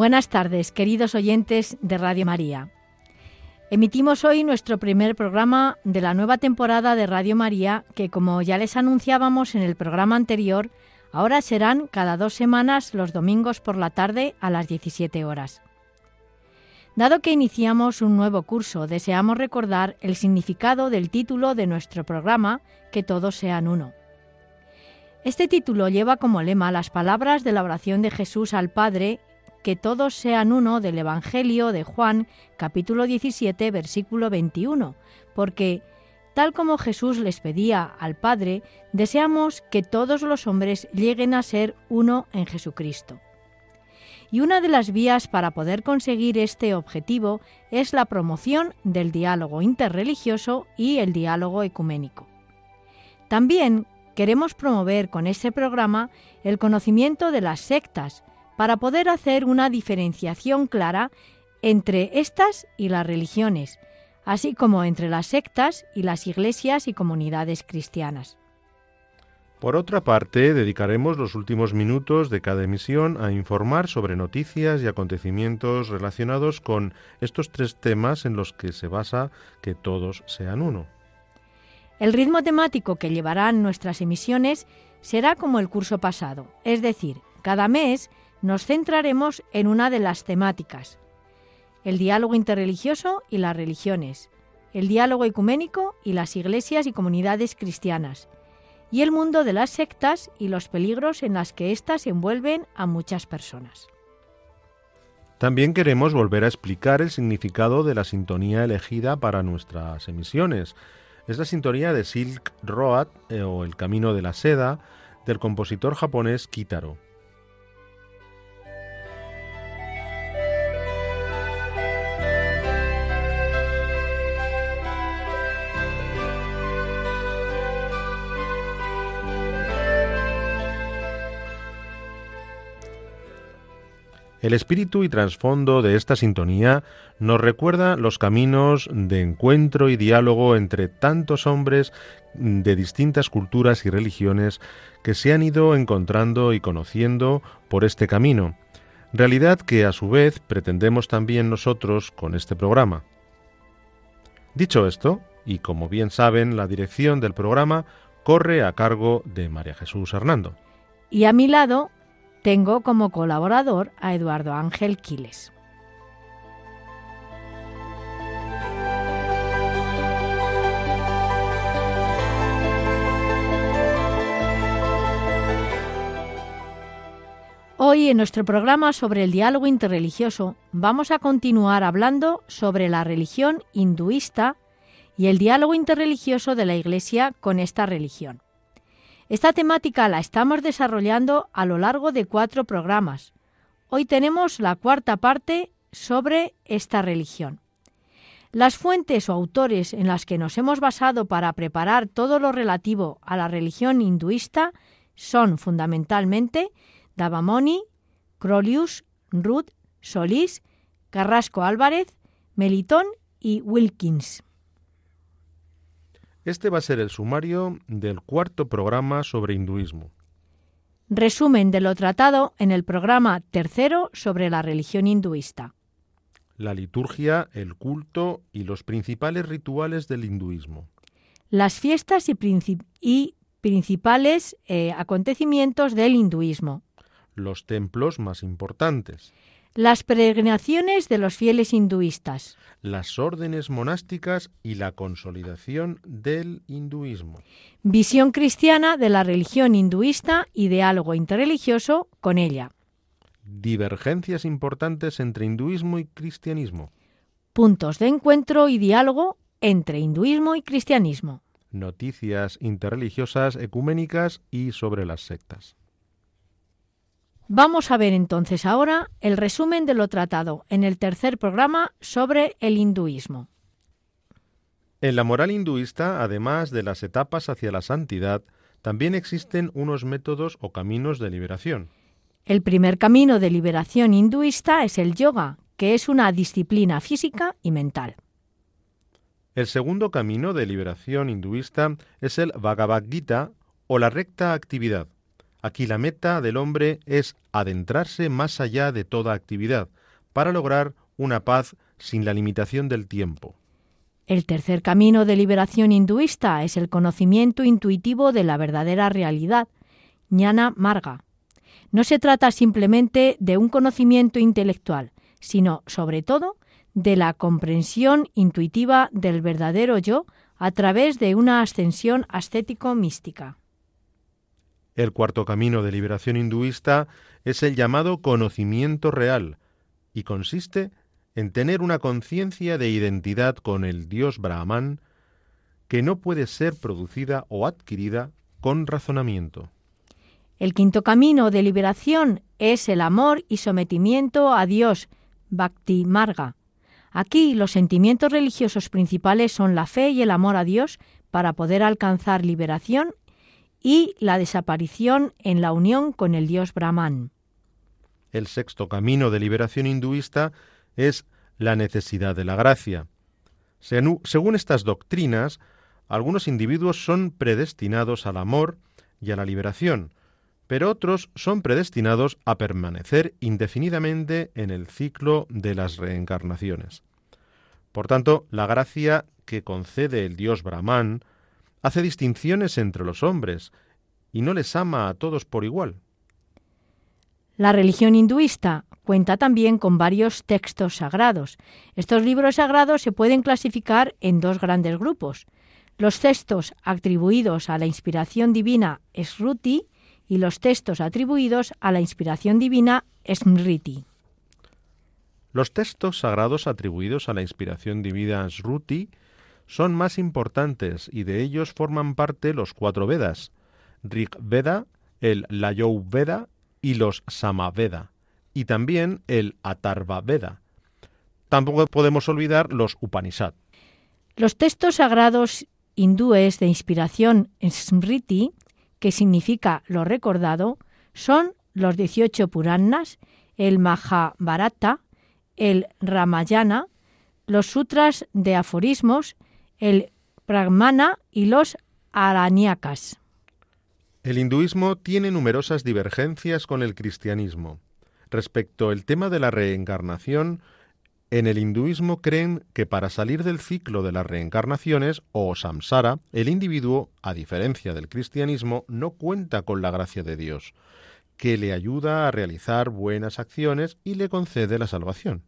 Buenas tardes, queridos oyentes de Radio María. Emitimos hoy nuestro primer programa de la nueva temporada de Radio María, que como ya les anunciábamos en el programa anterior, ahora serán cada dos semanas los domingos por la tarde a las 17 horas. Dado que iniciamos un nuevo curso, deseamos recordar el significado del título de nuestro programa, Que todos sean uno. Este título lleva como lema las palabras de la oración de Jesús al Padre que todos sean uno del Evangelio de Juan capítulo 17 versículo 21, porque tal como Jesús les pedía al Padre, deseamos que todos los hombres lleguen a ser uno en Jesucristo. Y una de las vías para poder conseguir este objetivo es la promoción del diálogo interreligioso y el diálogo ecuménico. También queremos promover con este programa el conocimiento de las sectas, para poder hacer una diferenciación clara entre estas y las religiones, así como entre las sectas y las iglesias y comunidades cristianas. Por otra parte, dedicaremos los últimos minutos de cada emisión a informar sobre noticias y acontecimientos relacionados con estos tres temas en los que se basa que todos sean uno. El ritmo temático que llevarán nuestras emisiones será como el curso pasado, es decir, cada mes nos centraremos en una de las temáticas, el diálogo interreligioso y las religiones, el diálogo ecuménico y las iglesias y comunidades cristianas, y el mundo de las sectas y los peligros en las que éstas envuelven a muchas personas. También queremos volver a explicar el significado de la sintonía elegida para nuestras emisiones. Es la sintonía de Silk Road eh, o El Camino de la Seda del compositor japonés Kitaro. El espíritu y trasfondo de esta sintonía nos recuerda los caminos de encuentro y diálogo entre tantos hombres de distintas culturas y religiones que se han ido encontrando y conociendo por este camino, realidad que a su vez pretendemos también nosotros con este programa. Dicho esto, y como bien saben, la dirección del programa corre a cargo de María Jesús Hernando. Y a mi lado tengo como colaborador a Eduardo Ángel Quiles. Hoy en nuestro programa sobre el diálogo interreligioso vamos a continuar hablando sobre la religión hinduista y el diálogo interreligioso de la Iglesia con esta religión. Esta temática la estamos desarrollando a lo largo de cuatro programas. Hoy tenemos la cuarta parte sobre esta religión. Las fuentes o autores en las que nos hemos basado para preparar todo lo relativo a la religión hinduista son fundamentalmente Davamoni, Crolius, Ruth, Solís, Carrasco Álvarez, Melitón y Wilkins. Este va a ser el sumario del cuarto programa sobre hinduismo. Resumen de lo tratado en el programa tercero sobre la religión hinduista. La liturgia, el culto y los principales rituales del hinduismo. Las fiestas y, y principales eh, acontecimientos del hinduismo. Los templos más importantes. Las peregrinaciones de los fieles hinduistas. Las órdenes monásticas y la consolidación del hinduismo. Visión cristiana de la religión hinduista y diálogo interreligioso con ella. Divergencias importantes entre hinduismo y cristianismo. Puntos de encuentro y diálogo entre hinduismo y cristianismo. Noticias interreligiosas ecuménicas y sobre las sectas. Vamos a ver entonces ahora el resumen de lo tratado en el tercer programa sobre el hinduismo. En la moral hinduista, además de las etapas hacia la santidad, también existen unos métodos o caminos de liberación. El primer camino de liberación hinduista es el yoga, que es una disciplina física y mental. El segundo camino de liberación hinduista es el Bhagavad Gita o la recta actividad. Aquí la meta del hombre es adentrarse más allá de toda actividad, para lograr una paz sin la limitación del tiempo. El tercer camino de liberación hinduista es el conocimiento intuitivo de la verdadera realidad, Jnana Marga. No se trata simplemente de un conocimiento intelectual, sino, sobre todo, de la comprensión intuitiva del verdadero yo a través de una ascensión ascético-mística. El cuarto camino de liberación hinduista es el llamado conocimiento real y consiste en tener una conciencia de identidad con el Dios Brahman que no puede ser producida o adquirida con razonamiento. El quinto camino de liberación es el amor y sometimiento a Dios, Bhakti Marga. Aquí los sentimientos religiosos principales son la fe y el amor a Dios para poder alcanzar liberación y la desaparición en la unión con el dios Brahman. El sexto camino de liberación hinduista es la necesidad de la gracia. Según estas doctrinas, algunos individuos son predestinados al amor y a la liberación, pero otros son predestinados a permanecer indefinidamente en el ciclo de las reencarnaciones. Por tanto, la gracia que concede el dios Brahman hace distinciones entre los hombres y no les ama a todos por igual. La religión hinduista cuenta también con varios textos sagrados. Estos libros sagrados se pueden clasificar en dos grandes grupos. Los textos atribuidos a la inspiración divina Sruti y los textos atribuidos a la inspiración divina Smriti. Los textos sagrados atribuidos a la inspiración divina Sruti son más importantes y de ellos forman parte los cuatro Vedas, Rig Veda, el Layou Veda y los Samaveda, y también el Atarva Veda. Tampoco podemos olvidar los Upanishad. Los textos sagrados hindúes de inspiración Smriti, que significa lo recordado, son los 18 Puranas, el Mahabharata, el Ramayana, los sutras de aforismos, el Brahmana y los Araniakas. El hinduismo tiene numerosas divergencias con el cristianismo. Respecto al tema de la reencarnación, en el hinduismo creen que para salir del ciclo de las reencarnaciones, o samsara, el individuo, a diferencia del cristianismo, no cuenta con la gracia de Dios, que le ayuda a realizar buenas acciones y le concede la salvación.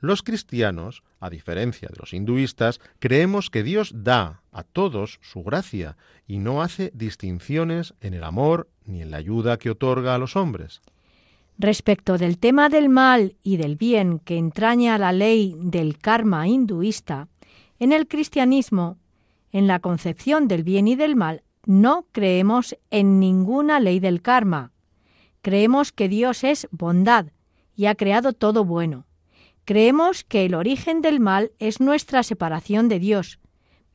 Los cristianos, a diferencia de los hinduistas, creemos que Dios da a todos su gracia y no hace distinciones en el amor ni en la ayuda que otorga a los hombres. Respecto del tema del mal y del bien que entraña la ley del karma hinduista, en el cristianismo, en la concepción del bien y del mal, no creemos en ninguna ley del karma. Creemos que Dios es bondad y ha creado todo bueno Creemos que el origen del mal es nuestra separación de Dios,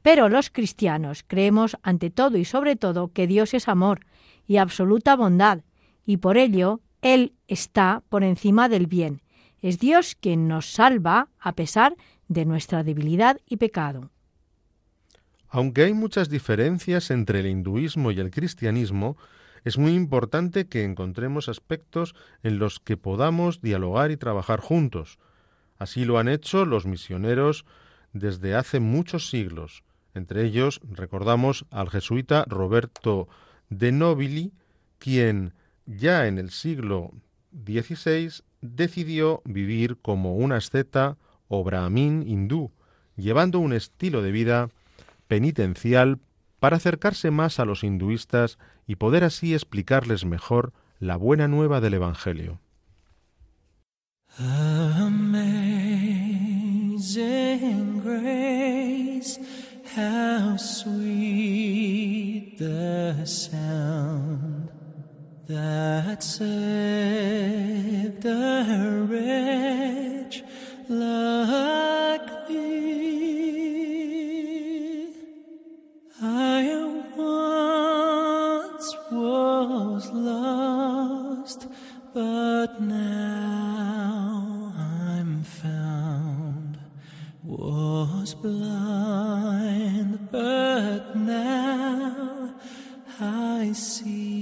pero los cristianos creemos ante todo y sobre todo que Dios es amor y absoluta bondad, y por ello Él está por encima del bien. Es Dios quien nos salva a pesar de nuestra debilidad y pecado. Aunque hay muchas diferencias entre el hinduismo y el cristianismo, es muy importante que encontremos aspectos en los que podamos dialogar y trabajar juntos, Así lo han hecho los misioneros desde hace muchos siglos. Entre ellos recordamos al jesuita Roberto de Nobili, quien ya en el siglo XVI decidió vivir como un asceta o brahmin hindú, llevando un estilo de vida penitencial para acercarse más a los hinduistas y poder así explicarles mejor la buena nueva del Evangelio. Amazing grace, how sweet the sound that saved a wretch like blind, but now I see.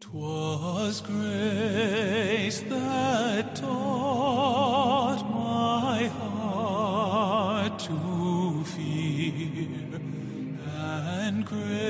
'Twas grace that taught my heart to fear, and grace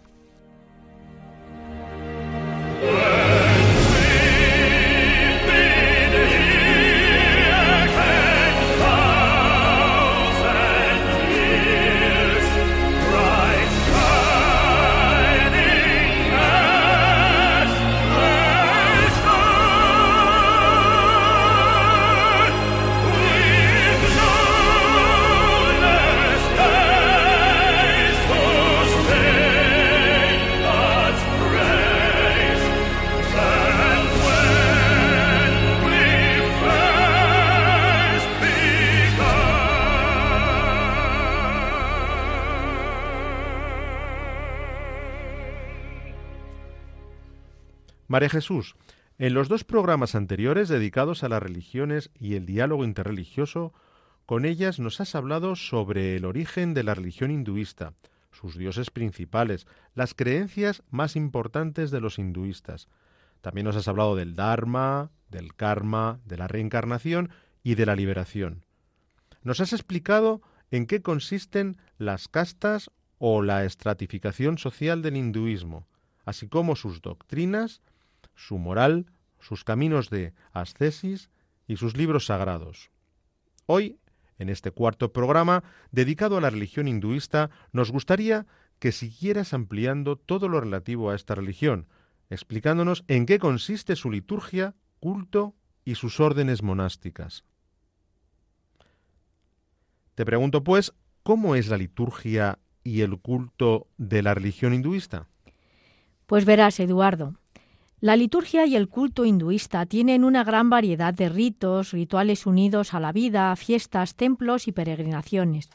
María Jesús, en los dos programas anteriores dedicados a las religiones y el diálogo interreligioso, con ellas nos has hablado sobre el origen de la religión hinduista, sus dioses principales, las creencias más importantes de los hinduistas. También nos has hablado del Dharma, del karma, de la reencarnación y de la liberación. Nos has explicado en qué consisten las castas o la estratificación social del hinduismo, así como sus doctrinas, su moral, sus caminos de ascesis y sus libros sagrados. Hoy, en este cuarto programa dedicado a la religión hinduista, nos gustaría que siguieras ampliando todo lo relativo a esta religión, explicándonos en qué consiste su liturgia, culto y sus órdenes monásticas. Te pregunto, pues, ¿cómo es la liturgia y el culto de la religión hinduista? Pues verás, Eduardo, la liturgia y el culto hinduista tienen una gran variedad de ritos, rituales unidos a la vida, fiestas, templos y peregrinaciones.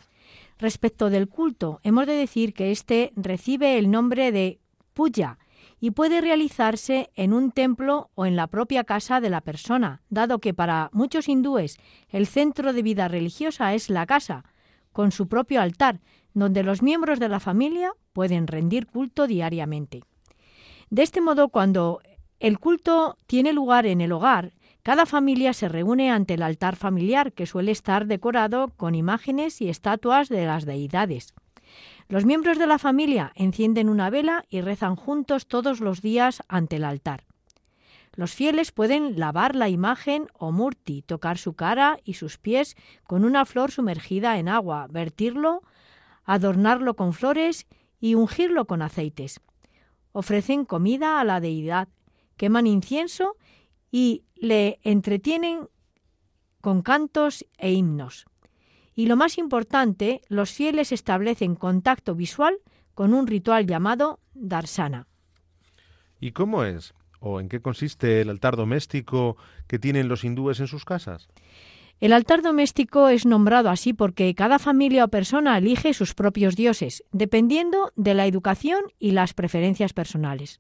Respecto del culto, hemos de decir que éste recibe el nombre de puya y puede realizarse en un templo o en la propia casa de la persona, dado que para muchos hindúes el centro de vida religiosa es la casa, con su propio altar, donde los miembros de la familia pueden rendir culto diariamente. De este modo, cuando el culto tiene lugar en el hogar, cada familia se reúne ante el altar familiar, que suele estar decorado con imágenes y estatuas de las deidades. Los miembros de la familia encienden una vela y rezan juntos todos los días ante el altar. Los fieles pueden lavar la imagen o murti, tocar su cara y sus pies con una flor sumergida en agua, vertirlo, adornarlo con flores y ungirlo con aceites. Ofrecen comida a la deidad, queman incienso y le entretienen con cantos e himnos. Y lo más importante, los fieles establecen contacto visual con un ritual llamado darsana. ¿Y cómo es o en qué consiste el altar doméstico que tienen los hindúes en sus casas? El altar doméstico es nombrado así porque cada familia o persona elige sus propios dioses, dependiendo de la educación y las preferencias personales.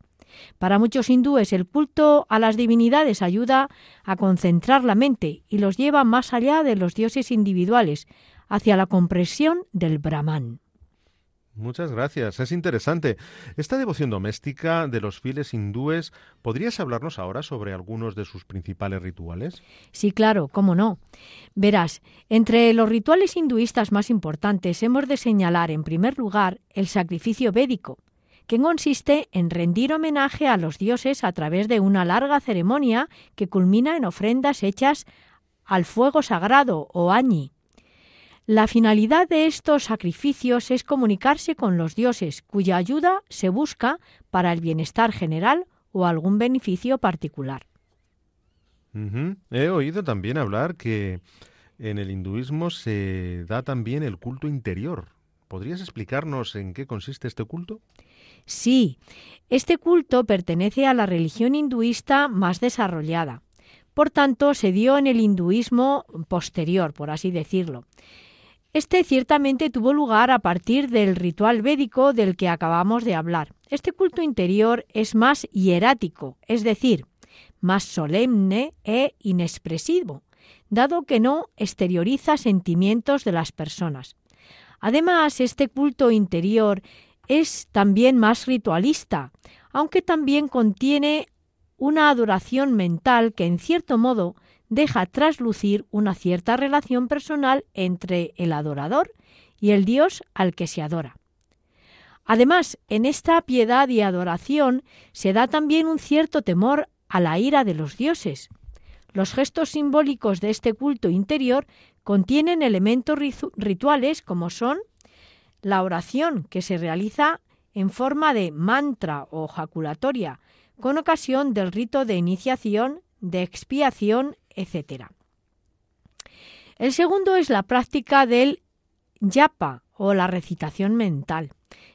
Para muchos hindúes el culto a las divinidades ayuda a concentrar la mente y los lleva más allá de los dioses individuales, hacia la comprensión del Brahman. Muchas gracias, es interesante. Esta devoción doméstica de los fieles hindúes, ¿podrías hablarnos ahora sobre algunos de sus principales rituales? Sí, claro, cómo no. Verás, entre los rituales hinduistas más importantes hemos de señalar en primer lugar el sacrificio védico, que consiste en rendir homenaje a los dioses a través de una larga ceremonia que culmina en ofrendas hechas al fuego sagrado o añi, la finalidad de estos sacrificios es comunicarse con los dioses, cuya ayuda se busca para el bienestar general o algún beneficio particular. He oído también hablar que en el hinduismo se da también el culto interior. ¿Podrías explicarnos en qué consiste este culto? Sí, este culto pertenece a la religión hinduista más desarrollada. Por tanto, se dio en el hinduismo posterior, por así decirlo. Este ciertamente tuvo lugar a partir del ritual védico del que acabamos de hablar. Este culto interior es más hierático, es decir, más solemne e inexpresivo, dado que no exterioriza sentimientos de las personas. Además, este culto interior es también más ritualista, aunque también contiene una adoración mental que en cierto modo deja traslucir una cierta relación personal entre el adorador y el Dios al que se adora. Además, en esta piedad y adoración se da también un cierto temor a la ira de los dioses. Los gestos simbólicos de este culto interior contienen elementos rituales como son la oración que se realiza en forma de mantra o jaculatoria, con ocasión del rito de iniciación, de expiación etc. El segundo es la práctica del yapa o la recitación mental.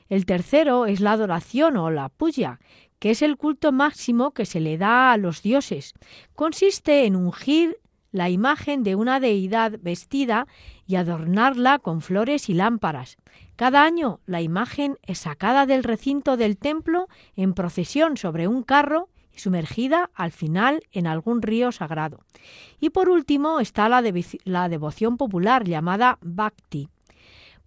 El tercero es la adoración o la puya, que es el culto máximo que se le da a los dioses. Consiste en ungir la imagen de una deidad vestida y adornarla con flores y lámparas. Cada año la imagen es sacada del recinto del templo en procesión sobre un carro y sumergida al final en algún río sagrado. Y por último está la, devoción popular llamada Bhakti.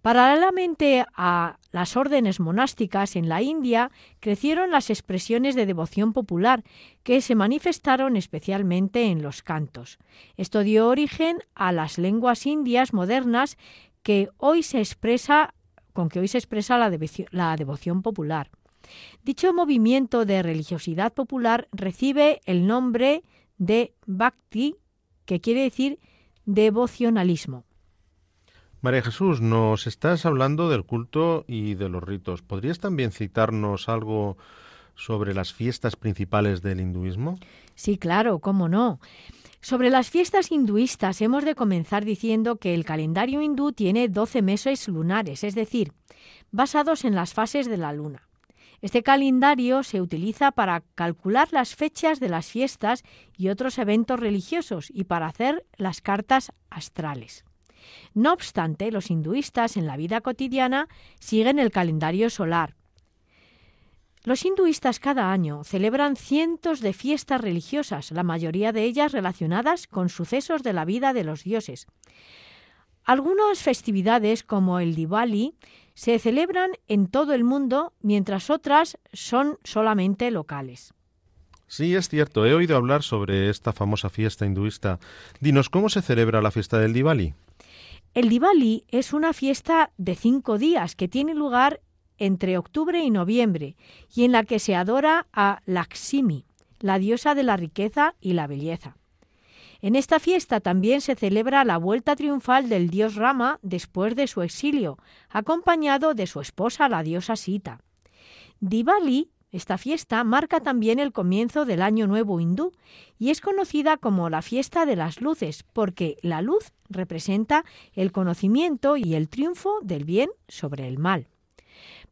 Paralelamente a las órdenes monásticas en la India crecieron las expresiones de devoción popular que se manifestaron especialmente en los cantos. Esto dio origen a las lenguas indias modernas que hoy se expresa con que hoy se expresa la, la devoción popular. Dicho movimiento de religiosidad popular recibe el nombre de Bhakti, que quiere decir devocionalismo. María Jesús, nos estás hablando del culto y de los ritos. ¿Podrías también citarnos algo sobre las fiestas principales del hinduismo? Sí, claro, cómo no. Sobre las fiestas hinduistas hemos de comenzar diciendo que el calendario hindú tiene 12 meses lunares, es decir, basados en las fases de la luna. Este calendario se utiliza para calcular las fechas de las fiestas y otros eventos religiosos y para hacer las cartas astrales. No obstante, los hinduistas en la vida cotidiana siguen el calendario solar. Los hinduistas cada año celebran cientos de fiestas religiosas, la mayoría de ellas relacionadas con sucesos de la vida de los dioses. Algunas festividades, como el Diwali, se celebran en todo el mundo, mientras otras son solamente locales. Sí, es cierto. He oído hablar sobre esta famosa fiesta hinduista. Dinos, ¿cómo se celebra la fiesta del Diwali? El Diwali es una fiesta de cinco días que tiene lugar entre octubre y noviembre y en la que se adora a Lakshmi, la diosa de la riqueza y la belleza. En esta fiesta también se celebra la vuelta triunfal del dios Rama después de su exilio, acompañado de su esposa la diosa Sita. Diwali, esta fiesta, marca también el comienzo del Año Nuevo hindú y es conocida como la fiesta de las luces porque la luz representa el conocimiento y el triunfo del bien sobre el mal.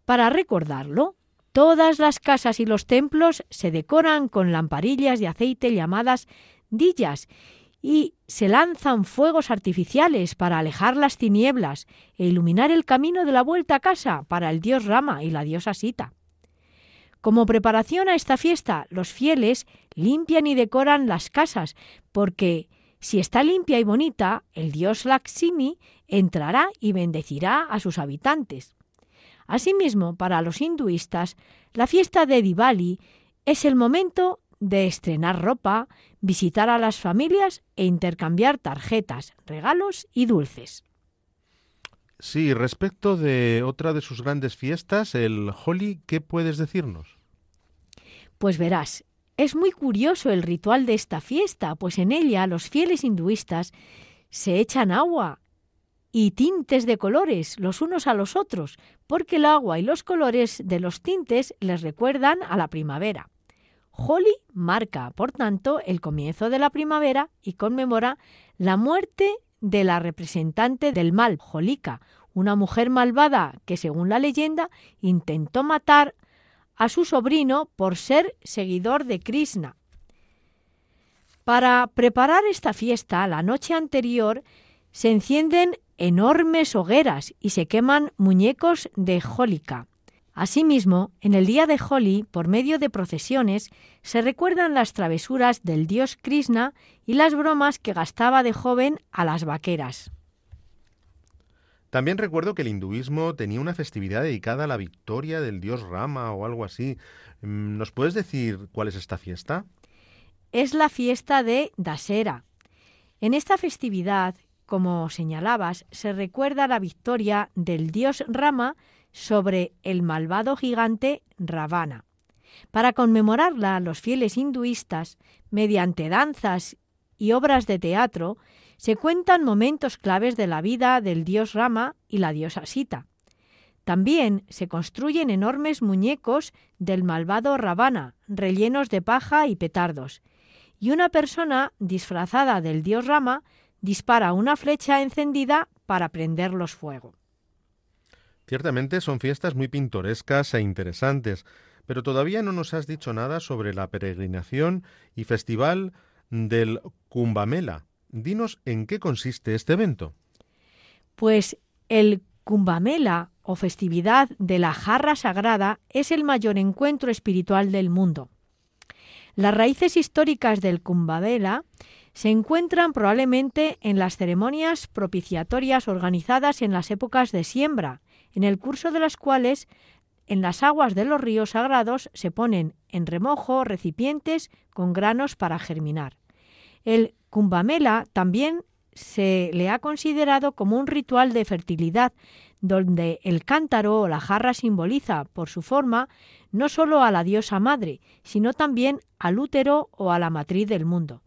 Para recordarlo, todas las casas y los templos se decoran con lamparillas de aceite llamadas dillas y se lanzan fuegos artificiales para alejar las tinieblas e iluminar el camino de la vuelta a casa para el dios Rama y la diosa Sita. Como preparación a esta fiesta, los fieles limpian y decoran las casas, porque si está limpia y bonita, el dios Lakshmi entrará y bendecirá a sus habitantes. Asimismo, para los hinduistas, la fiesta de Diwali es el momento de estrenar ropa, visitar a las familias e intercambiar tarjetas, regalos y dulces. Sí, respecto de otra de sus grandes fiestas, el Holi, ¿qué puedes decirnos? Pues verás, es muy curioso el ritual de esta fiesta, pues en ella los fieles hinduistas se echan agua y tintes de colores los unos a los otros, porque el agua y los colores de los tintes les recuerdan a la primavera. Holi marca, por tanto, el comienzo de la primavera y conmemora la muerte de la representante del mal, Holika, una mujer malvada que, según la leyenda, intentó matar a su sobrino por ser seguidor de Krishna. Para preparar esta fiesta, la noche anterior se encienden enormes hogueras y se queman muñecos de Holika. Asimismo, en el día de Holi, por medio de procesiones, se recuerdan las travesuras del dios Krishna y las bromas que gastaba de joven a las vaqueras. También recuerdo que el hinduismo tenía una festividad dedicada a la victoria del dios Rama o algo así. Mm, ¿Nos puedes decir cuál es esta fiesta? Es la fiesta de Dasera. En esta festividad, como señalabas, se recuerda la victoria del dios Rama sobre el malvado gigante Ravana. Para conmemorarla, los fieles hinduistas, mediante danzas y obras de teatro, se cuentan momentos claves de la vida del dios Rama y la diosa Sita. También se construyen enormes muñecos del malvado Ravana, rellenos de paja y petardos, y una persona disfrazada del dios Rama dispara una flecha encendida para prenderlos fuego. Ciertamente son fiestas muy pintorescas e interesantes, pero todavía no nos has dicho nada sobre la peregrinación y festival del Kumbamela, Dinos en qué consiste este evento. Pues el Kumbamela o festividad de la jarra sagrada es el mayor encuentro espiritual del mundo. Las raíces históricas del Kumbamela se encuentran probablemente en las ceremonias propiciatorias organizadas en las épocas de siembra, en el curso de las cuales en las aguas de los ríos sagrados se ponen en remojo recipientes con granos para germinar. El Kumbamela también se le ha considerado como un ritual de fertilidad, donde el cántaro o la jarra simboliza, por su forma, no sólo a la diosa madre, sino también al útero o a la matriz del mundo.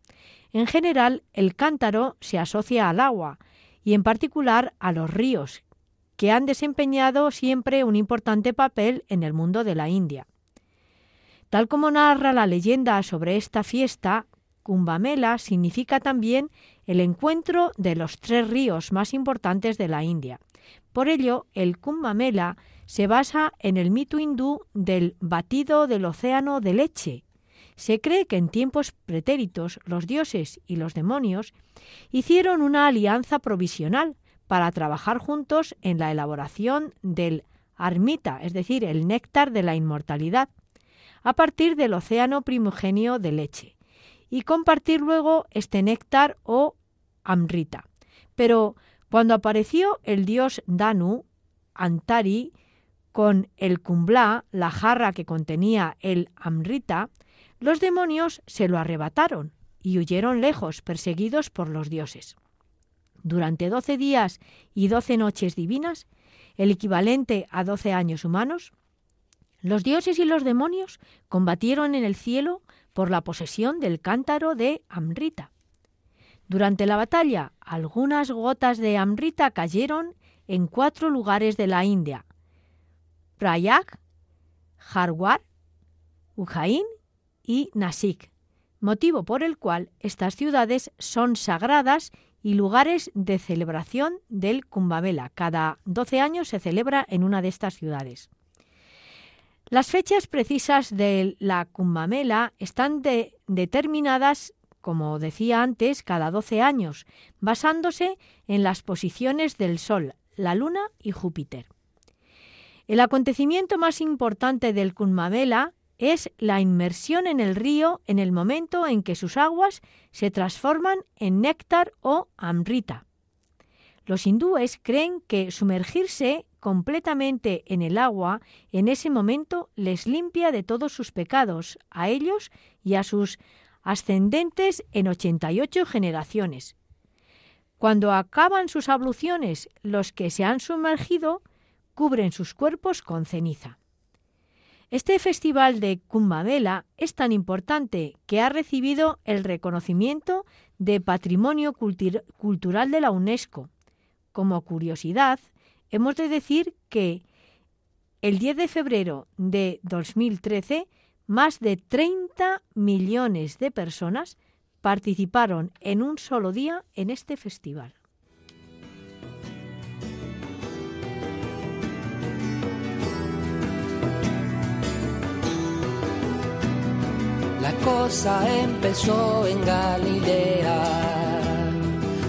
En general, el cántaro se asocia al agua, y en particular a los ríos, que han desempeñado siempre un importante papel en el mundo de la India. Tal como narra la leyenda sobre esta fiesta, Kumbamela significa también el encuentro de los tres ríos más importantes de la India. Por ello, el Kumbamela se basa en el mito hindú del batido del océano de leche. Se cree que en tiempos pretéritos los dioses y los demonios hicieron una alianza provisional para trabajar juntos en la elaboración del armita, es decir, el néctar de la inmortalidad, a partir del océano primogenio de leche y compartir luego este néctar o amrita. Pero cuando apareció el dios Danu, Antari, con el kumbla, la jarra que contenía el amrita, los demonios se lo arrebataron y huyeron lejos, perseguidos por los dioses. Durante doce días y doce noches divinas, el equivalente a doce años humanos, los dioses y los demonios combatieron en el cielo por la posesión del cántaro de Amrita. Durante la batalla, algunas gotas de Amrita cayeron en cuatro lugares de la India: Prayag, Harwar, Ujjain y Nasik, motivo por el cual estas ciudades son sagradas y lugares de celebración del Kumbh Cada 12 años se celebra en una de estas ciudades. Las fechas precisas de la Kumbh están determinadas, como decía antes, cada 12 años, basándose en las posiciones del Sol, la Luna y Júpiter. El acontecimiento más importante del Kumbh es la inmersión en el río en el momento en que sus aguas se transforman en néctar o amrita. Los hindúes creen que sumergirse completamente en el agua en ese momento les limpia de todos sus pecados, a ellos y a sus ascendentes en 88 generaciones. Cuando acaban sus abluciones, los que se han sumergido cubren sus cuerpos con ceniza. Este festival de Kumbh es tan importante que ha recibido el reconocimiento de Patrimonio Cultural de la UNESCO. Como curiosidad, hemos de decir que el 10 de febrero de 2013, más de 30 millones de personas participaron en un solo día en este festival. Cosa empezó en Galilea.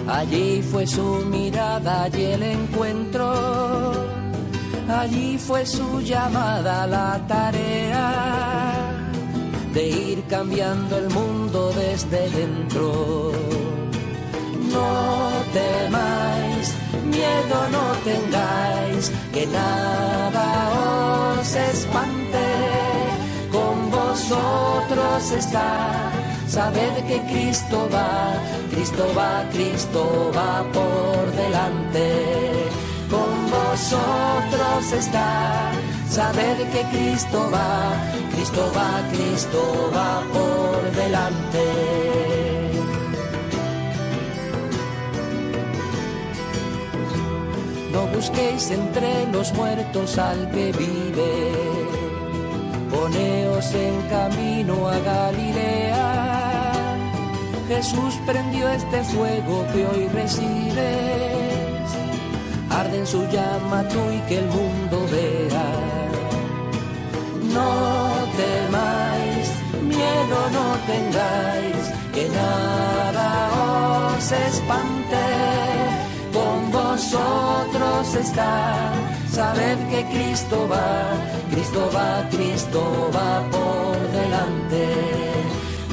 Allí fue su mirada y el encuentro. Allí fue su llamada la tarea de ir cambiando el mundo desde dentro. No temáis, miedo no tengáis, que nada os espante vosotros está. Sabed que Cristo va, Cristo va, Cristo va por delante. Con vosotros está. Sabed que Cristo va, Cristo va, Cristo va por delante. No busquéis entre los muertos al que vive poneos en camino a Galilea. Jesús prendió este fuego que hoy recibes. Arde en su llama tú y que el mundo vea. No temáis, miedo no tengáis, que nada os espante. Vosotros está Sabed que Cristo va, Cristo va, Cristo va por delante.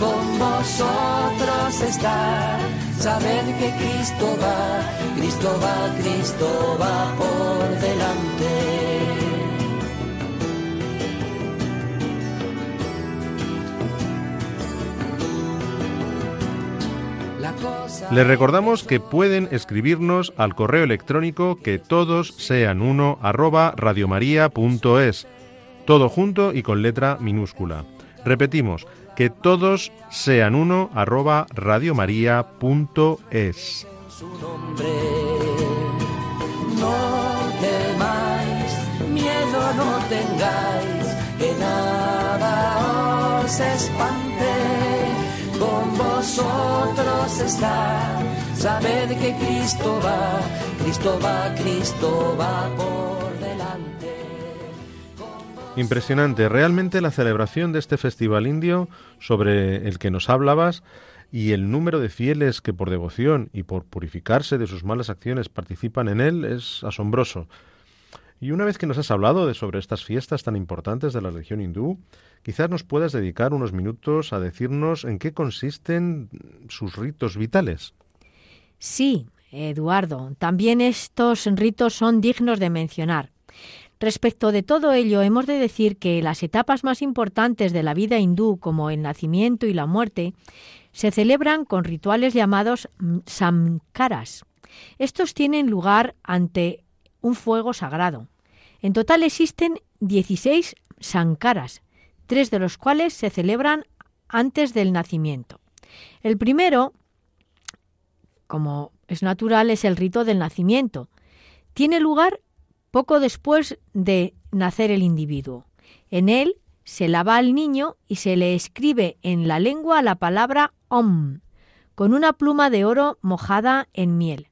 Con vosotros está. Sabed que Cristo va, Cristo va, Cristo va por delante. Les recordamos que pueden escribirnos al correo electrónico que todos sean uno arroba radiomaria.es, todo junto y con letra minúscula. Repetimos, que todos sean uno arroba radiomaria.es. No temáis, miedo no tengáis, que nada os espante vosotros está. Sabed que Cristo va, Cristo va, Cristo va por delante. Impresionante, realmente la celebración de este festival indio sobre el que nos hablabas y el número de fieles que por devoción y por purificarse de sus malas acciones participan en él es asombroso. Y una vez que nos has hablado de sobre estas fiestas tan importantes de la religión hindú, quizás nos puedas dedicar unos minutos a decirnos en qué consisten sus ritos vitales. Sí, Eduardo, también estos ritos son dignos de mencionar. Respecto de todo ello, hemos de decir que las etapas más importantes de la vida hindú, como el nacimiento y la muerte, se celebran con rituales llamados mm, samkaras. Estos tienen lugar ante un fuego sagrado. En total existen 16 sankaras, tres de los cuales se celebran antes del nacimiento. El primero, como es natural, es el rito del nacimiento. Tiene lugar poco después de nacer el individuo. En él se lava al niño y se le escribe en la lengua la palabra Om, con una pluma de oro mojada en miel.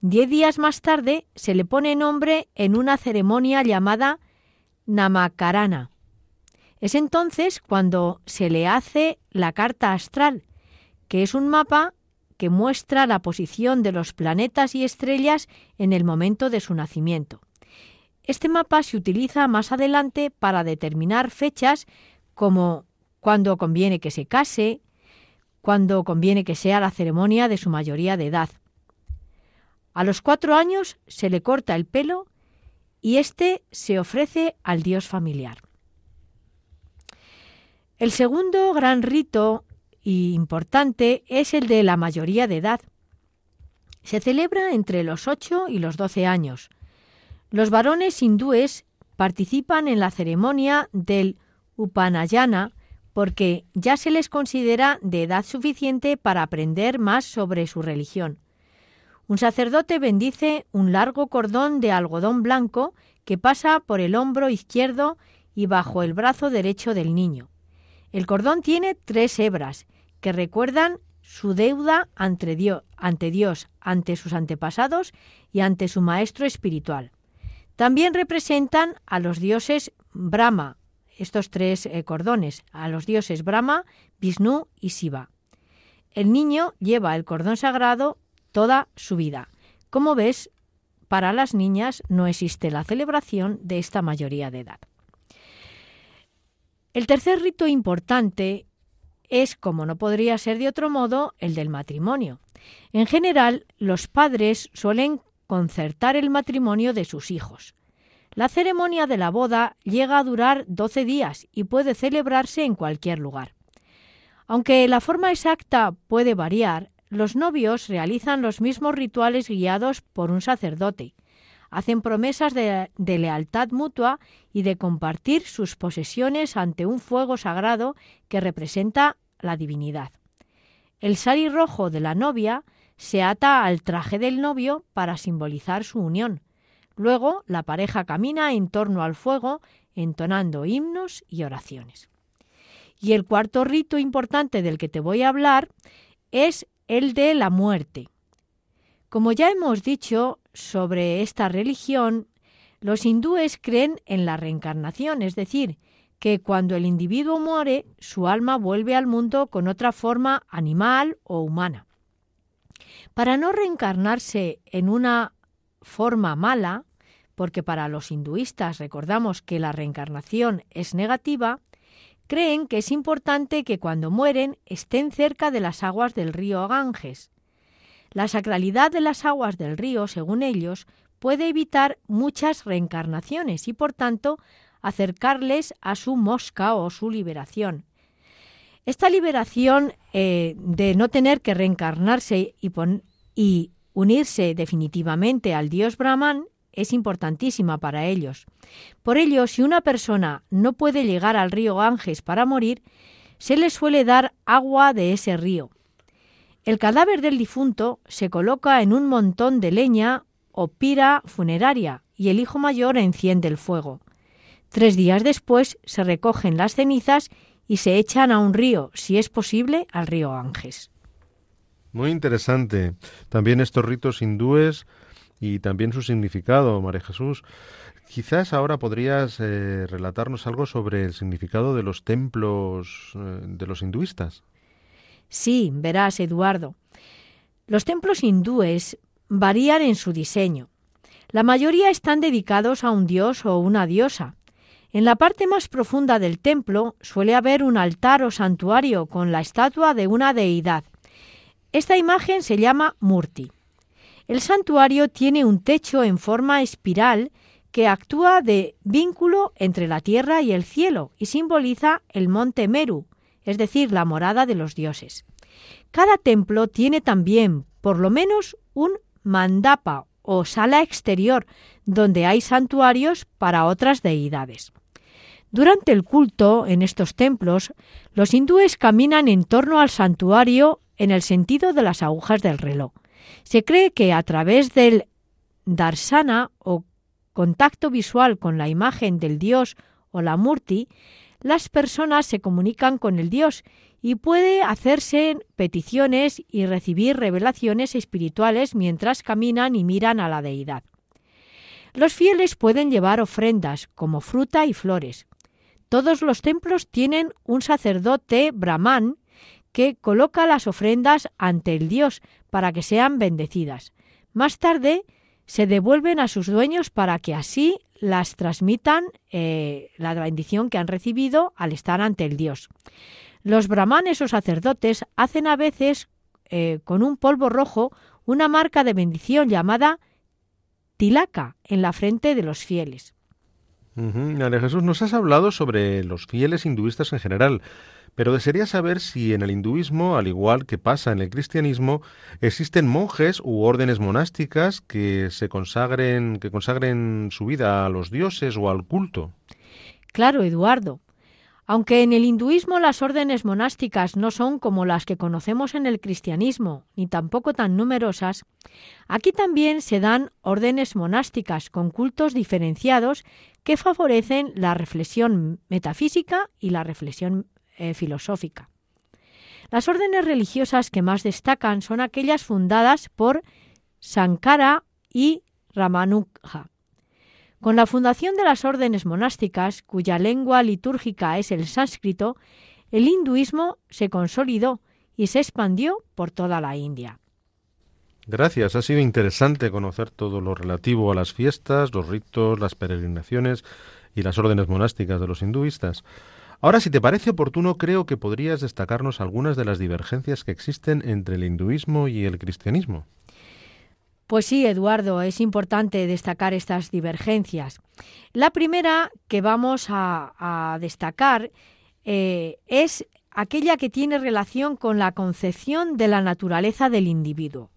Diez días más tarde se le pone nombre en una ceremonia llamada Namakarana. Es entonces cuando se le hace la carta astral, que es un mapa que muestra la posición de los planetas y estrellas en el momento de su nacimiento. Este mapa se utiliza más adelante para determinar fechas como cuando conviene que se case, cuando conviene que sea la ceremonia de su mayoría de edad. A los cuatro años se le corta el pelo y éste se ofrece al dios familiar. El segundo gran rito y importante es el de la mayoría de edad. Se celebra entre los 8 y los 12 años. Los varones hindúes participan en la ceremonia del Upanayana porque ya se les considera de edad suficiente para aprender más sobre su religión. Un sacerdote bendice un largo cordón de algodón blanco que pasa por el hombro izquierdo y bajo el brazo derecho del niño. El cordón tiene tres hebras que recuerdan su deuda ante Dios, ante sus antepasados y ante su maestro espiritual. También representan a los dioses Brahma, estos tres eh, cordones, a los dioses Brahma, Vishnu y Shiva. El niño lleva el cordón sagrado toda su vida. Como ves, para las niñas no existe la celebración de esta mayoría de edad. El tercer rito importante es, como no podría ser de otro modo, el del matrimonio. En general, los padres suelen concertar el matrimonio de sus hijos. La ceremonia de la boda llega a durar 12 días y puede celebrarse en cualquier lugar. Aunque la forma exacta puede variar, los novios realizan los mismos rituales guiados por un sacerdote, hacen promesas de, lealtad mutua y de compartir sus posesiones ante un fuego sagrado que representa la divinidad. El sari rojo de la novia se ata al traje del novio para simbolizar su unión. Luego la pareja camina en torno al fuego entonando himnos y oraciones. Y el cuarto rito importante del que te voy a hablar es el de la muerte. Como ya hemos dicho, sobre esta religión, los hindúes creen en la reencarnación, es decir, que cuando el individuo muere, su alma vuelve al mundo con otra forma animal o humana. Para no reencarnarse en una forma mala, porque para los hinduistas recordamos que la reencarnación es negativa, creen que es importante que cuando mueren estén cerca de las aguas del río Ganges, la sacralidad de las aguas del río, según ellos, puede evitar muchas reencarnaciones y, por tanto, acercarles a su mosca o su liberación. Esta liberación eh, de no tener que reencarnarse y, y unirse definitivamente al dios Brahman es importantísima para ellos. Por ello, si una persona no puede llegar al río Ganges para morir, se le suele dar agua de ese río. El cadáver del difunto se coloca en un montón de leña o pira funeraria y el hijo mayor enciende el fuego. Tres días después se recogen las cenizas y se echan a un río, si es posible, al río Ánges. Muy interesante. También estos ritos hindúes y también su significado, María Jesús. Quizás ahora podrías eh, relatarnos algo sobre el significado de los templos eh, de los hinduistas. Sí, verás, Eduardo. Los templos hindúes varían en su diseño. La mayoría están dedicados a un dios o una diosa. En la parte más profunda del templo suele haber un altar o santuario con la estatua de una deidad. Esta imagen se llama Murti. El santuario tiene un techo en forma espiral que actúa de vínculo entre la tierra y el cielo y simboliza el monte Meru, es decir, la morada de los dioses. Cada templo tiene también, por lo menos, un mandapa o sala exterior, donde hay santuarios para otras deidades. Durante el culto en estos templos, los hindúes caminan en torno al santuario en el sentido de las agujas del reloj. Se cree que a través del darsana o contacto visual con la imagen del dios o la murti, las personas se comunican con el dios y puede hacerse peticiones y recibir revelaciones espirituales mientras caminan y miran a la deidad. Los fieles pueden llevar ofrendas como fruta y flores. Todos los templos tienen un sacerdote brahman que coloca las ofrendas ante el dios para que sean bendecidas. Más tarde se devuelven a sus dueños para que así las transmitan eh, la bendición que han recibido al estar ante el dios. Los brahmanes o sacerdotes hacen a veces eh, con un polvo rojo una marca de bendición llamada tilaka en la frente de los fieles. Jesús, nos has hablado sobre los fieles hinduistas en general, pero desearía saber si en el hinduismo, al igual que pasa en el cristianismo, existen monjes u órdenes monásticas que se consagren, que consagren su vida a los dioses o al culto. Claro, Eduardo. Aunque en el hinduismo las órdenes monásticas no son como las que conocemos en el cristianismo, ni tampoco tan numerosas, aquí también se dan órdenes monásticas con cultos diferenciados que favorecen la reflexión metafísica y la reflexión eh, filosófica. Las órdenes religiosas que más destacan son aquellas fundadas por Sankara y Ramanuja. Con la fundación de las órdenes monásticas, cuya lengua litúrgica es el sánscrito, el hinduismo se consolidó y se expandió por toda la India. Gracias, ha sido interesante conocer todo lo relativo a las fiestas, los ritos, las peregrinaciones y las órdenes monásticas de los hinduistas. Ahora, si te parece oportuno, creo que podrías destacarnos algunas de las divergencias que existen entre el hinduismo y el cristianismo. Pues sí, Eduardo, es importante destacar estas divergencias. La primera que vamos a, destacar eh, es aquella que tiene relación con la concepción de la naturaleza del individuo.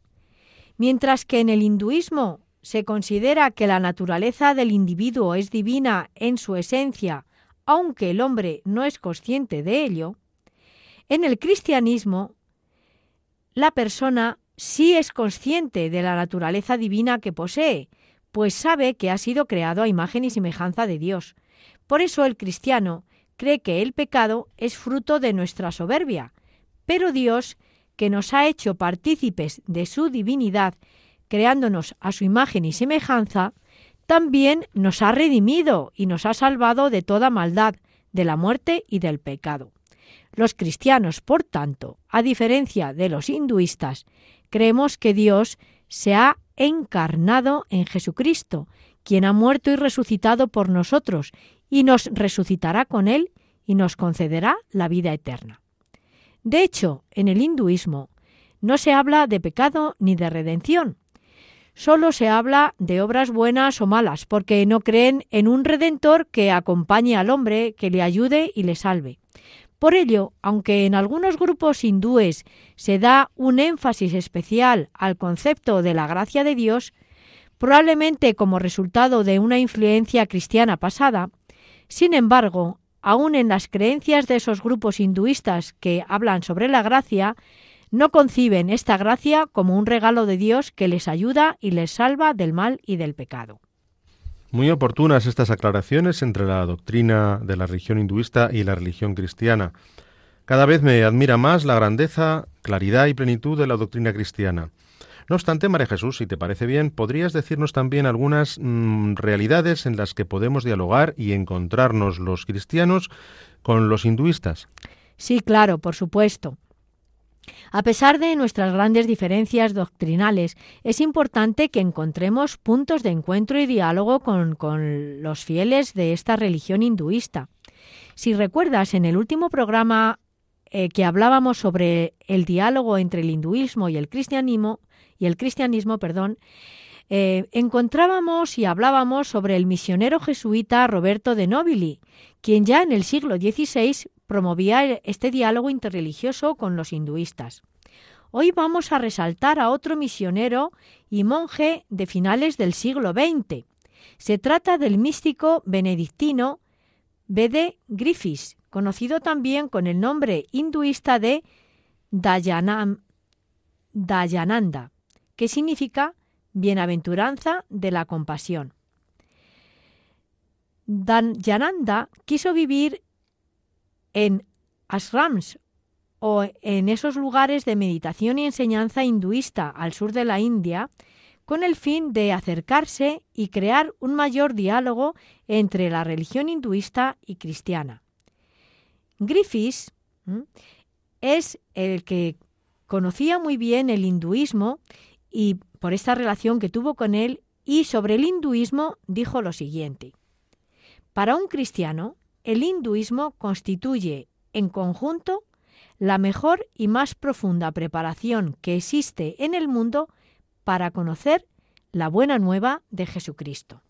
Mientras que en el hinduismo se considera que la naturaleza del individuo es divina en su esencia, aunque el hombre no es consciente de ello, en el cristianismo la persona sí es consciente de la naturaleza divina que posee, pues sabe que ha sido creado a imagen y semejanza de Dios. Por eso el cristiano cree que el pecado es fruto de nuestra soberbia, pero Dios que nos ha hecho partícipes de su divinidad, creándonos a su imagen y semejanza, también nos ha redimido y nos ha salvado de toda maldad, de la muerte y del pecado. Los cristianos, por tanto, a diferencia de los hinduistas, creemos que Dios se ha encarnado en Jesucristo, quien ha muerto y resucitado por nosotros, y nos resucitará con Él y nos concederá la vida eterna. De hecho, en el hinduismo no se habla de pecado ni de redención. Solo se habla de obras buenas o malas, porque no creen en un redentor que acompañe al hombre, que le ayude y le salve. Por ello, aunque en algunos grupos hindúes se da un énfasis especial al concepto de la gracia de Dios, probablemente como resultado de una influencia cristiana pasada, sin embargo, aun en las creencias de esos grupos hinduistas que hablan sobre la gracia, no conciben esta gracia como un regalo de Dios que les ayuda y les salva del mal y del pecado. Muy oportunas estas aclaraciones entre la doctrina de la religión hinduista y la religión cristiana. Cada vez me admira más la grandeza, claridad y plenitud de la doctrina cristiana. No obstante, María Jesús, si te parece bien, podrías decirnos también algunas mm, realidades en las que podemos dialogar y encontrarnos los cristianos con los hinduistas. Sí, claro, por supuesto. A pesar de nuestras grandes diferencias doctrinales, es importante que encontremos puntos de encuentro y diálogo con, los fieles de esta religión hinduista. Si recuerdas, en el último programa eh, que hablábamos sobre el diálogo entre el hinduismo y el cristianismo, y el cristianismo, perdón, eh, encontrábamos y hablábamos sobre el misionero jesuita Roberto de Nobili, quien ya en el siglo XVI promovía este diálogo interreligioso con los hinduistas. Hoy vamos a resaltar a otro misionero y monje de finales del siglo XX. Se trata del místico benedictino Bede Griffiths, conocido también con el nombre hinduista de Dayanam, Dayananda, que significa bienaventuranza de la compasión. Dayananda quiso vivir en ashrams o en esos lugares de meditación y enseñanza hinduista al sur de la India, con el fin de acercarse y crear un mayor diálogo entre la religión hinduista y cristiana. Griffiths es el que conocía muy bien el hinduismo y por esta relación que tuvo con él y sobre el hinduismo dijo lo siguiente. Para un cristiano, el hinduismo constituye en conjunto la mejor y más profunda preparación que existe en el mundo para conocer la buena nueva de Jesucristo.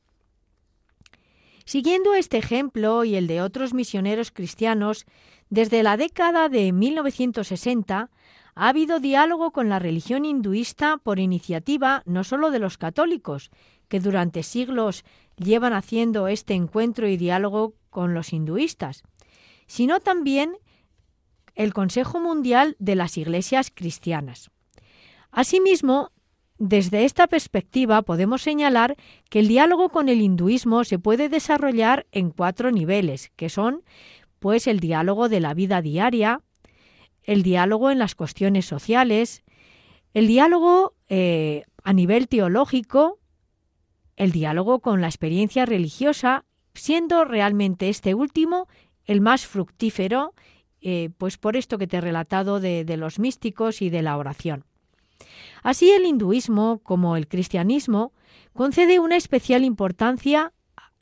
Siguiendo este ejemplo y el de otros misioneros cristianos, desde la década de 1960 ha habido diálogo con la religión hinduista por iniciativa no solo de los católicos, que durante siglos llevan haciendo este encuentro y diálogo con los hinduistas, sino también el Consejo Mundial de las Iglesias Cristianas. Asimismo, desde esta perspectiva podemos señalar que el diálogo con el hinduismo se puede desarrollar en cuatro niveles, que son pues el diálogo de la vida diaria, el diálogo en las cuestiones sociales, el diálogo eh, a nivel teológico, el diálogo con la experiencia religiosa, siendo realmente este último el más fructífero eh, pues por esto que te he relatado de, los místicos y de la oración. Así el hinduismo, como el cristianismo, concede una especial importancia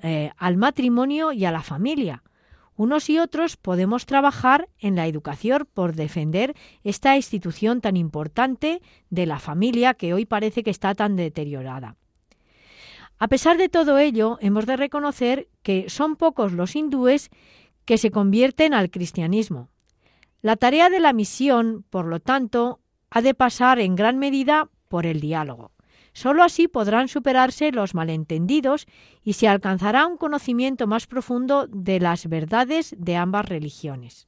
eh, al matrimonio y a la familia. Unos y otros podemos trabajar en la educación por defender esta institución tan importante de la familia que hoy parece que está tan deteriorada. A pesar de todo ello, hemos de reconocer que son pocos los hindúes que se convierten al cristianismo. La tarea de la misión, por lo tanto, ha de pasar en gran medida por el diálogo. Solo así podrán superarse los malentendidos y se alcanzará un conocimiento más profundo de las verdades de ambas religiones.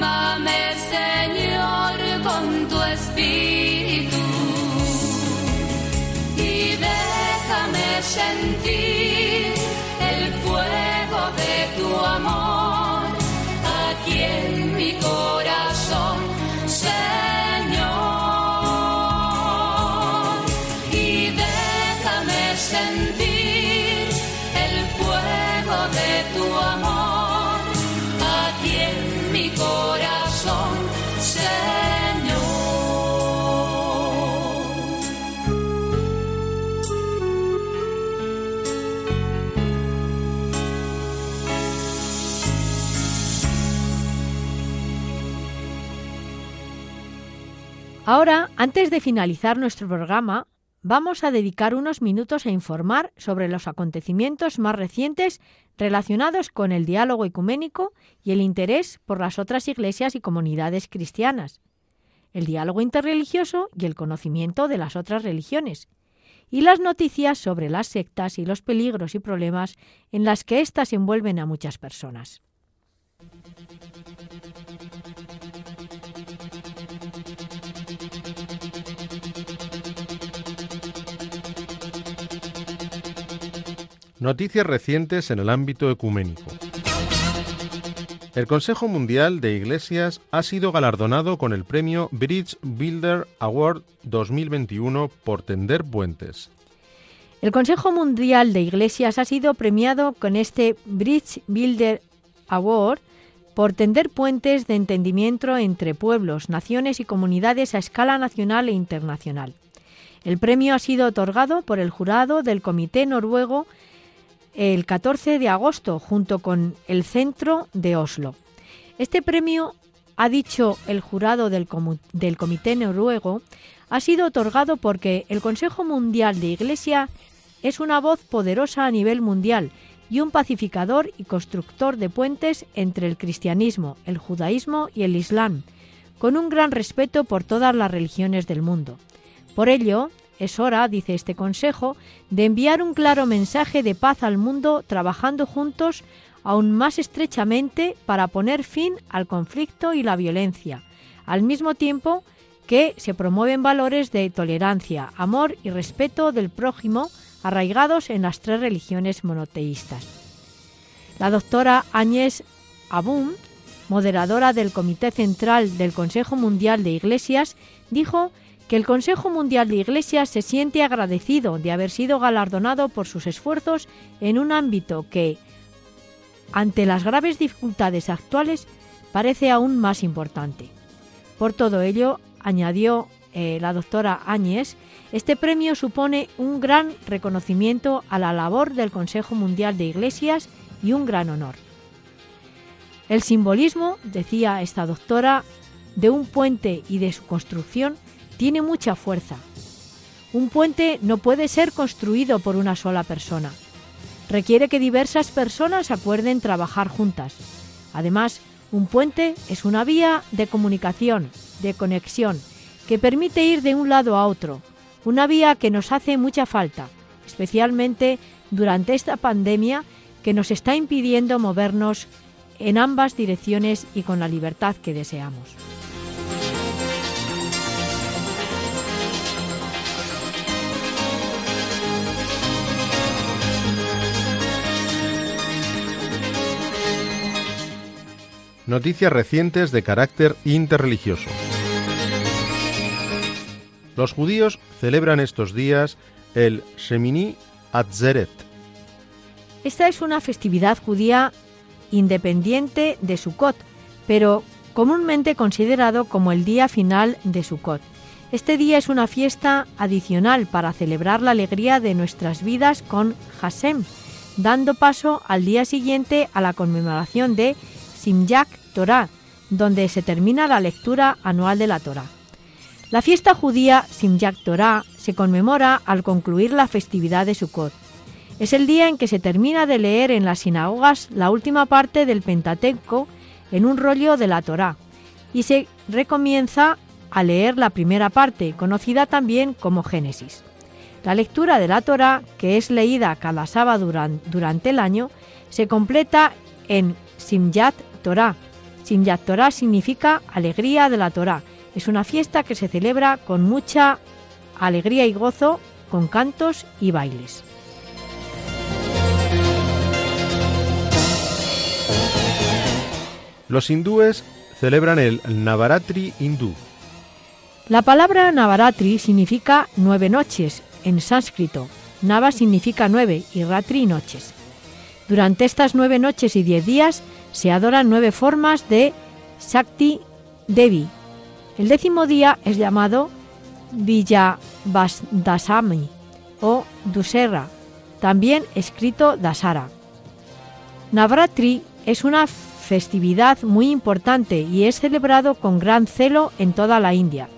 my man. Ahora, antes de finalizar nuestro programa, vamos a dedicar unos minutos a informar sobre los acontecimientos más recientes relacionados con el diálogo ecuménico y el interés por las otras iglesias y comunidades cristianas, el diálogo interreligioso y el conocimiento de las otras religiones, y las noticias sobre las sectas y los peligros y problemas en las que éstas envuelven a muchas personas. Noticias recientes en el ámbito ecuménico. El Consejo Mundial de Iglesias ha sido galardonado con el premio Bridge Builder Award 2021 por tender puentes. El Consejo Mundial de Iglesias ha sido premiado con este Bridge Builder Award por tender puentes de entendimiento entre pueblos, naciones y comunidades a escala nacional e internacional. El premio ha sido otorgado por el jurado del Comité Noruego el 14 de agosto junto con el Centro de Oslo. Este premio, ha dicho el jurado del, del Comité Noruego, ha sido otorgado porque el Consejo Mundial de Iglesia es una voz poderosa a nivel mundial y un pacificador y constructor de puentes entre el cristianismo, el judaísmo y el islam, con un gran respeto por todas las religiones del mundo. Por ello, es hora, dice este Consejo, de enviar un claro mensaje de paz al mundo trabajando juntos aún más estrechamente para poner fin al conflicto y la violencia, al mismo tiempo que se promueven valores de tolerancia, amor y respeto del prójimo arraigados en las tres religiones monoteístas. La doctora Áñez Abum, moderadora del Comité Central del Consejo Mundial de Iglesias, dijo que el Consejo Mundial de Iglesias se siente agradecido de haber sido galardonado por sus esfuerzos en un ámbito que, ante las graves dificultades actuales, parece aún más importante. Por todo ello, añadió eh, la doctora Áñez, este premio supone un gran reconocimiento a la labor del Consejo Mundial de Iglesias y un gran honor. El simbolismo, decía esta doctora, de un puente y de su construcción tiene mucha fuerza. Un puente no puede ser construido por una sola persona. Requiere que diversas personas acuerden trabajar juntas. Además, un puente es una vía de comunicación, de conexión, que permite ir de un lado a otro, una vía que nos hace mucha falta, especialmente durante esta pandemia que nos está impidiendo movernos en ambas direcciones y con la libertad que deseamos. Noticias recientes de carácter interreligioso. Los judíos celebran estos días el Shemini Atzeret. Esta es una festividad judía independiente de Sukkot, pero comúnmente considerado como el día final de Sukkot. Este día es una fiesta adicional para celebrar la alegría de nuestras vidas con Hashem, dando paso al día siguiente a la conmemoración de Simjak Torah, donde se termina la lectura anual de la Torah. La fiesta judía Simjak Torah se conmemora al concluir la festividad de Sukkot. Es el día en que se termina de leer en las sinagogas la última parte del Pentateuco en un rollo de la Torá y se recomienza a leer la primera parte, conocida también como Génesis. La lectura de la Torá, que es leída cada sábado durante el año, se completa en Simjat Torah. Simjat Torah significa alegría de la Torá. Es una fiesta que se celebra con mucha alegría y gozo, con cantos y bailes. Los hindúes celebran el Navaratri hindú. La palabra Navaratri significa nueve noches en sánscrito. Nava significa nueve y Ratri noches. Durante estas nueve noches y diez días se adoran nueve formas de Shakti Devi. El décimo día es llamado Vijayavasdasami o Dussehra, también escrito Dasara. Navratri es una festividad muy importante y es celebrado con gran celo en toda la India.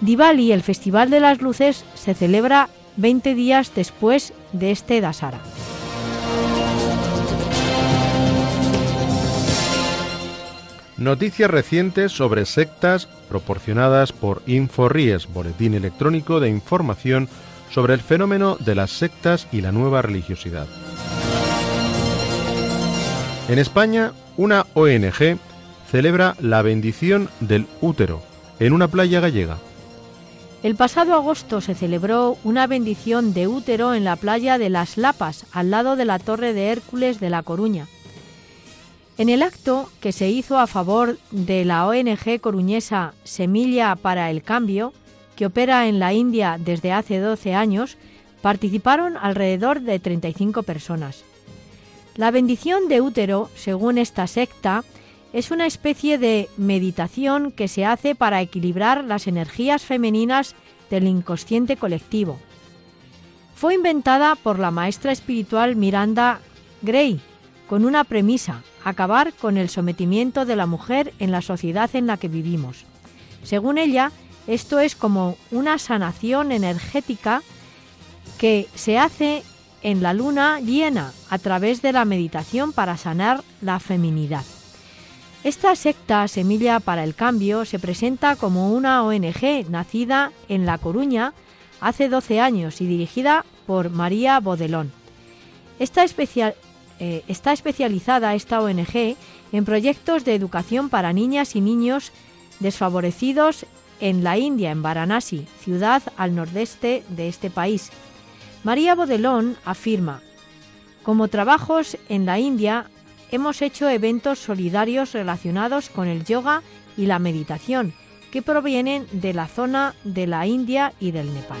Diwali, el Festival de las Luces, se celebra 20 días después de este Dasara. Noticias recientes sobre sectas proporcionadas por InfoRies, boletín electrónico de información sobre el fenómeno de las sectas y la nueva religiosidad. En España, una ONG celebra la bendición del útero en una playa gallega. El pasado agosto se celebró una bendición de útero en la playa de Las Lapas, al lado de la Torre de Hércules de La Coruña. En el acto que se hizo a favor de la ONG coruñesa Semilla para el Cambio, que opera en la India desde hace 12 años, participaron alrededor de 35 personas. La bendición de útero, según esta secta, es una especie de meditación que se hace para equilibrar las energías femeninas del inconsciente colectivo. Fue inventada por la maestra espiritual Miranda Gray con una premisa, acabar con el sometimiento de la mujer en la sociedad en la que vivimos. Según ella, esto es como una sanación energética que se hace en la luna llena a través de la meditación para sanar la feminidad. Esta secta Semilla para el Cambio se presenta como una ONG nacida en La Coruña hace 12 años y dirigida por María Bodelón. Está, eh, está especializada esta ONG en proyectos de educación para niñas y niños desfavorecidos en la India, en Varanasi, ciudad al nordeste de este país, María Bodelón afirma, como trabajos en la India hemos hecho eventos solidarios relacionados con el yoga y la meditación, que provienen de la zona de la India y del Nepal.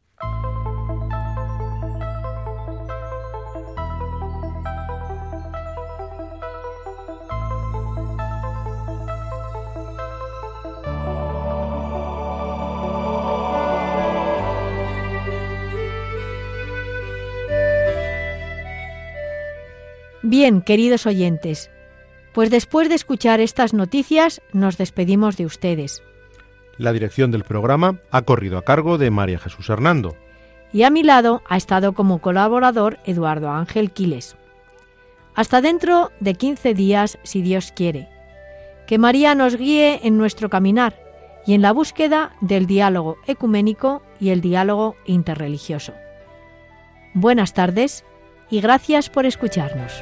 Bien, queridos oyentes, pues después de escuchar estas noticias nos despedimos de ustedes. La dirección del programa ha corrido a cargo de María Jesús Hernando. Y a mi lado ha estado como colaborador Eduardo Ángel Quiles. Hasta dentro de 15 días, si Dios quiere. Que María nos guíe en nuestro caminar y en la búsqueda del diálogo ecuménico y el diálogo interreligioso. Buenas tardes y gracias por escucharnos.